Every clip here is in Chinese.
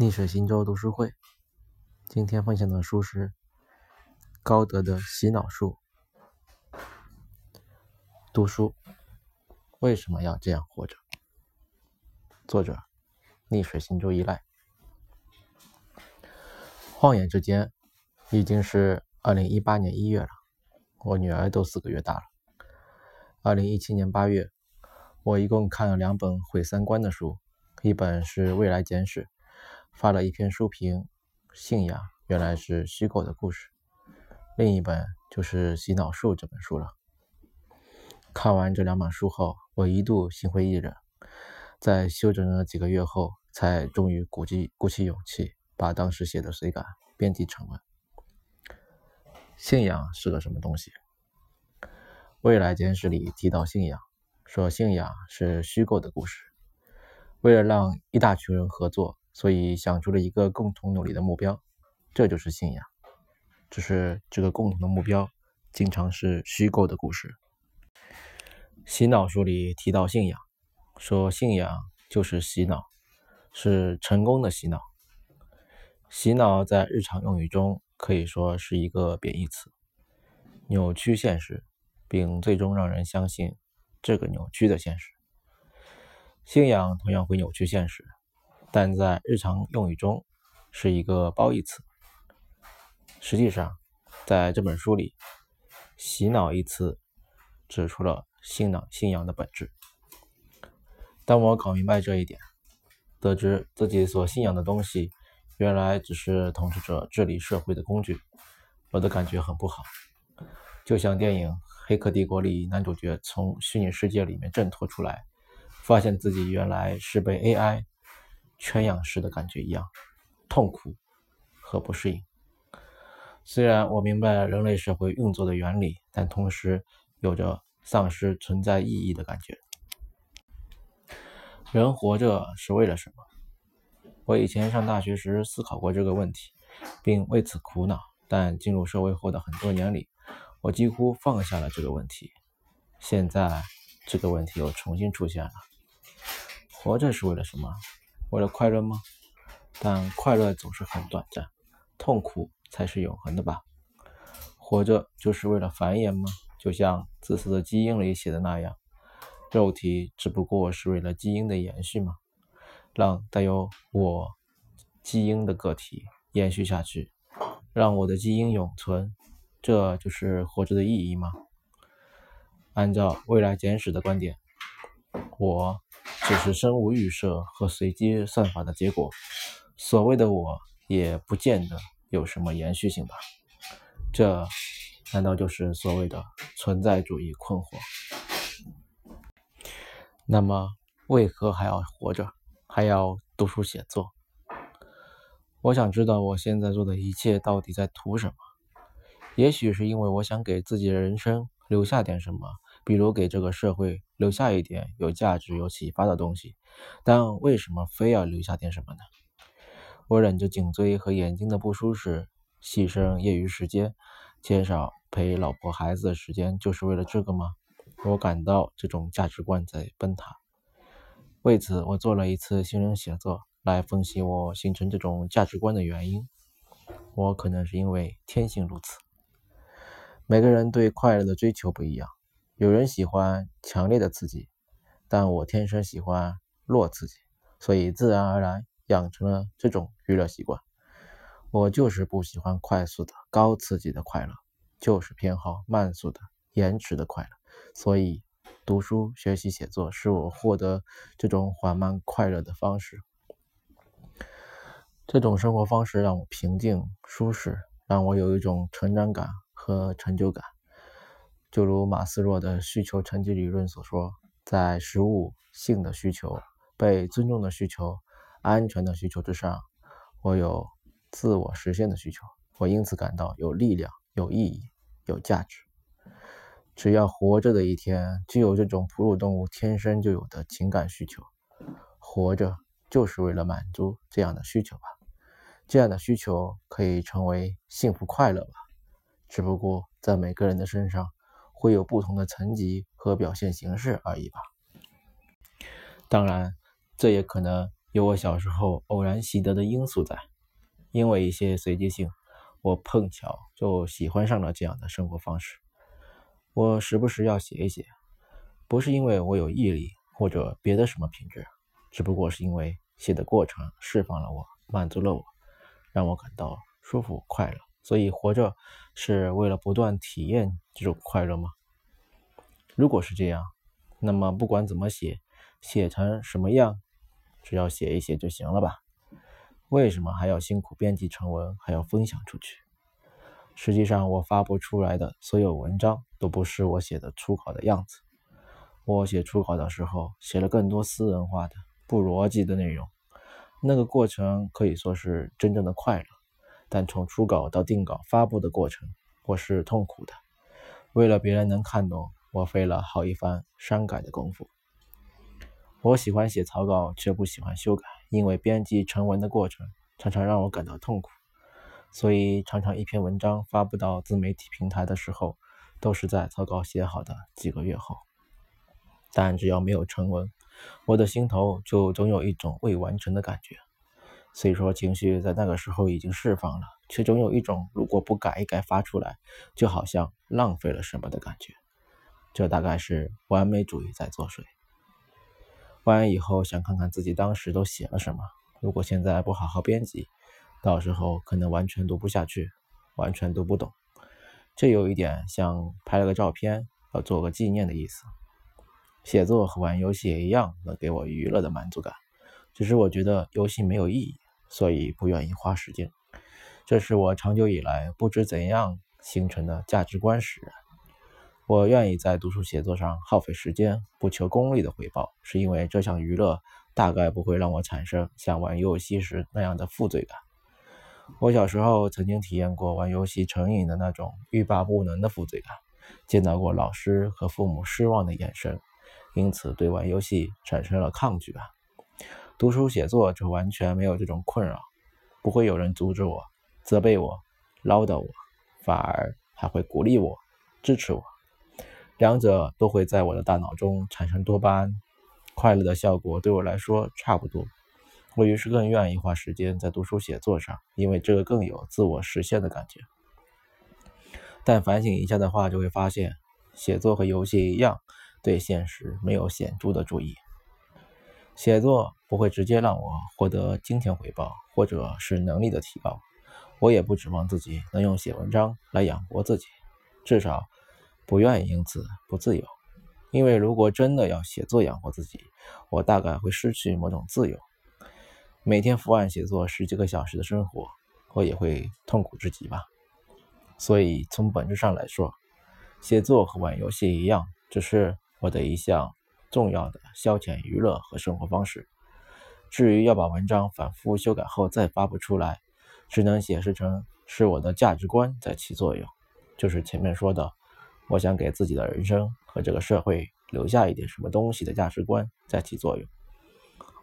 逆水行舟读书会，今天分享的书是高德的《洗脑术》。读书为什么要这样活着？作者：逆水行舟依赖。晃眼之间，已经是二零一八年一月了，我女儿都四个月大了。二零一七年八月，我一共看了两本毁三观的书，一本是《未来简史》。发了一篇书评，信仰原来是虚构的故事。另一本就是《洗脑术》这本书了。看完这两本书后，我一度心灰意冷，在休整了几个月后，才终于鼓起鼓起勇气，把当时写的随感编辑成文。信仰是个什么东西？《未来简史》里提到信仰，说信仰是虚构的故事。为了让一大群人合作。所以想出了一个共同努力的目标，这就是信仰。只是这个共同的目标经常是虚构的故事。洗脑书里提到信仰，说信仰就是洗脑，是成功的洗脑。洗脑在日常用语中可以说是一个贬义词，扭曲现实，并最终让人相信这个扭曲的现实。信仰同样会扭曲现实。但在日常用语中是一个褒义词。实际上，在这本书里，“洗脑”一词指出了信仰信仰的本质。当我搞明白这一点，得知自己所信仰的东西原来只是统治者治理社会的工具，我的感觉很不好。就像电影《黑客帝国》里男主角从虚拟世界里面挣脱出来，发现自己原来是被 AI。圈养时的感觉一样，痛苦和不适应。虽然我明白人类社会运作的原理，但同时有着丧失存在意义的感觉。人活着是为了什么？我以前上大学时思考过这个问题，并为此苦恼。但进入社会后的很多年里，我几乎放下了这个问题。现在，这个问题又重新出现了：活着是为了什么？为了快乐吗？但快乐总是很短暂，痛苦才是永恒的吧。活着就是为了繁衍吗？就像自私的基因里写的那样，肉体只不过是为了基因的延续吗？让带有我基因的个体延续下去，让我的基因永存，这就是活着的意义吗？按照未来简史的观点，我。只是生物预设和随机算法的结果，所谓的我也不见得有什么延续性吧？这难道就是所谓的存在主义困惑？那么为何还要活着，还要读书写作？我想知道我现在做的一切到底在图什么？也许是因为我想给自己的人生留下点什么。比如给这个社会留下一点有价值、有启发的东西，但为什么非要留下点什么呢？我忍着颈椎和眼睛的不舒适，牺牲业余时间，减少陪老婆孩子的时间，就是为了这个吗？我感到这种价值观在崩塌。为此，我做了一次心灵写作，来分析我形成这种价值观的原因。我可能是因为天性如此。每个人对快乐的追求不一样。有人喜欢强烈的刺激，但我天生喜欢弱刺激，所以自然而然养成了这种娱乐习惯。我就是不喜欢快速的高刺激的快乐，就是偏好慢速的延迟的快乐。所以，读书、学习、写作是我获得这种缓慢快乐的方式。这种生活方式让我平静舒适，让我有一种成长感和成就感。就如马斯洛的需求层级理论所说，在食物、性的需求、被尊重的需求、安全的需求之上，我有自我实现的需求。我因此感到有力量、有意义、有价值。只要活着的一天，具有这种哺乳动物天生就有的情感需求。活着就是为了满足这样的需求吧？这样的需求可以成为幸福快乐吧？只不过在每个人的身上。会有不同的层级和表现形式而已吧。当然，这也可能有我小时候偶然习得的因素在，因为一些随机性，我碰巧就喜欢上了这样的生活方式。我时不时要写一写，不是因为我有毅力或者别的什么品质，只不过是因为写的过程释放了我，满足了我，让我感到舒服快乐。所以活着是为了不断体验这种快乐吗？如果是这样，那么不管怎么写，写成什么样？只要写一写就行了吧？为什么还要辛苦编辑成文，还要分享出去？实际上，我发布出来的所有文章都不是我写的初稿的样子。我写初稿的时候，写了更多私人化的、不逻辑的内容。那个过程可以说是真正的快乐，但从初稿到定稿发布的过程，我是痛苦的。为了别人能看懂，我费了好一番删改的功夫。我喜欢写草稿，却不喜欢修改，因为编辑成文的过程常常让我感到痛苦，所以常常一篇文章发布到自媒体平台的时候，都是在草稿写好的几个月后。但只要没有成文，我的心头就总有一种未完成的感觉。所以说情绪在那个时候已经释放了，却总有一种如果不改一改发出来，就好像浪费了什么的感觉。这大概是完美主义在作祟。完以后想看看自己当时都写了什么。如果现在不好好编辑，到时候可能完全读不下去，完全读不懂。这有一点像拍了个照片，要做个纪念的意思。写作和玩游戏也一样，能给我娱乐的满足感。只是我觉得游戏没有意义，所以不愿意花时间。这是我长久以来不知怎样形成的价值观使然。我愿意在读书写作上耗费时间，不求功利的回报，是因为这项娱乐大概不会让我产生像玩游戏时那样的负罪感。我小时候曾经体验过玩游戏成瘾的那种欲罢不能的负罪感，见到过老师和父母失望的眼神，因此对玩游戏产生了抗拒感。读书写作就完全没有这种困扰，不会有人阻止我、责备我、唠叨我，反而还会鼓励我、支持我。两者都会在我的大脑中产生多巴胺，快乐的效果对我来说差不多。我于是更愿意花时间在读书写作上，因为这个更有自我实现的感觉。但反省一下的话，就会发现，写作和游戏一样，对现实没有显著的注意。写作不会直接让我获得金钱回报，或者是能力的提高。我也不指望自己能用写文章来养活自己，至少。不愿意因此不自由，因为如果真的要写作养活自己，我大概会失去某种自由。每天伏案写作十几个小时的生活，我也会痛苦至极吧。所以从本质上来说，写作和玩游戏一样，只是我的一项重要的消遣娱乐和生活方式。至于要把文章反复修改后再发布出来，只能解释成是我的价值观在起作用，就是前面说的。我想给自己的人生和这个社会留下一点什么东西的价值观在起作用，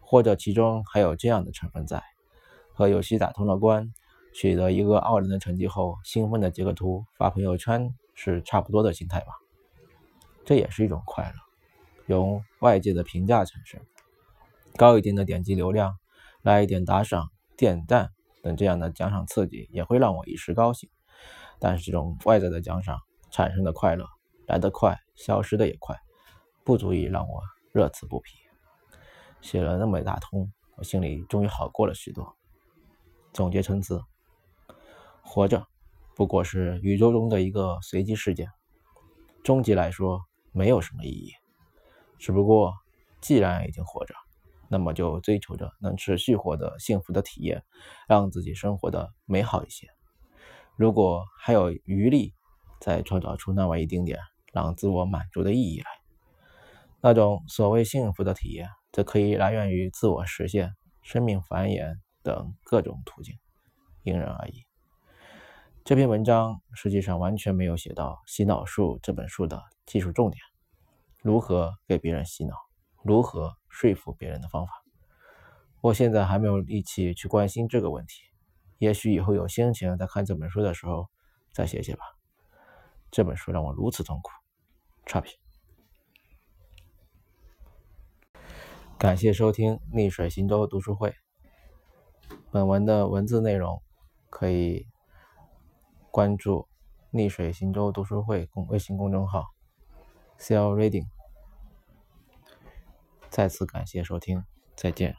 或者其中还有这样的成分在：和游戏打通了关，取得一个傲人的成绩后，兴奋的截个图发朋友圈是差不多的心态吧。这也是一种快乐，由外界的评价产生，高一点的点击流量，来一点打赏、点赞等这样的奖赏刺激，也会让我一时高兴。但是这种外在的奖赏。产生的快乐来得快，消失的也快，不足以让我乐此不疲。写了那么一大通，我心里终于好过了许多。总结陈词：活着不过是宇宙中的一个随机事件，终极来说没有什么意义。只不过既然已经活着，那么就追求着能持续获得幸福的体验，让自己生活的美好一些。如果还有余力，再创造出那么一丁点让自我满足的意义来，那种所谓幸福的体验，则可以来源于自我实现、生命繁衍等各种途径，因人而异。这篇文章实际上完全没有写到《洗脑术》这本书的技术重点：如何给别人洗脑如何说服别人的方法。我现在还没有力气去关心这个问题也许以后有心情再看这本书的时候再写写吧。这本书让我如此痛苦差评。感谢收听逆水行舟读书会本文的文字内容可以关注逆水行舟读书会公微信公众号 sell reading 再次感谢收听再见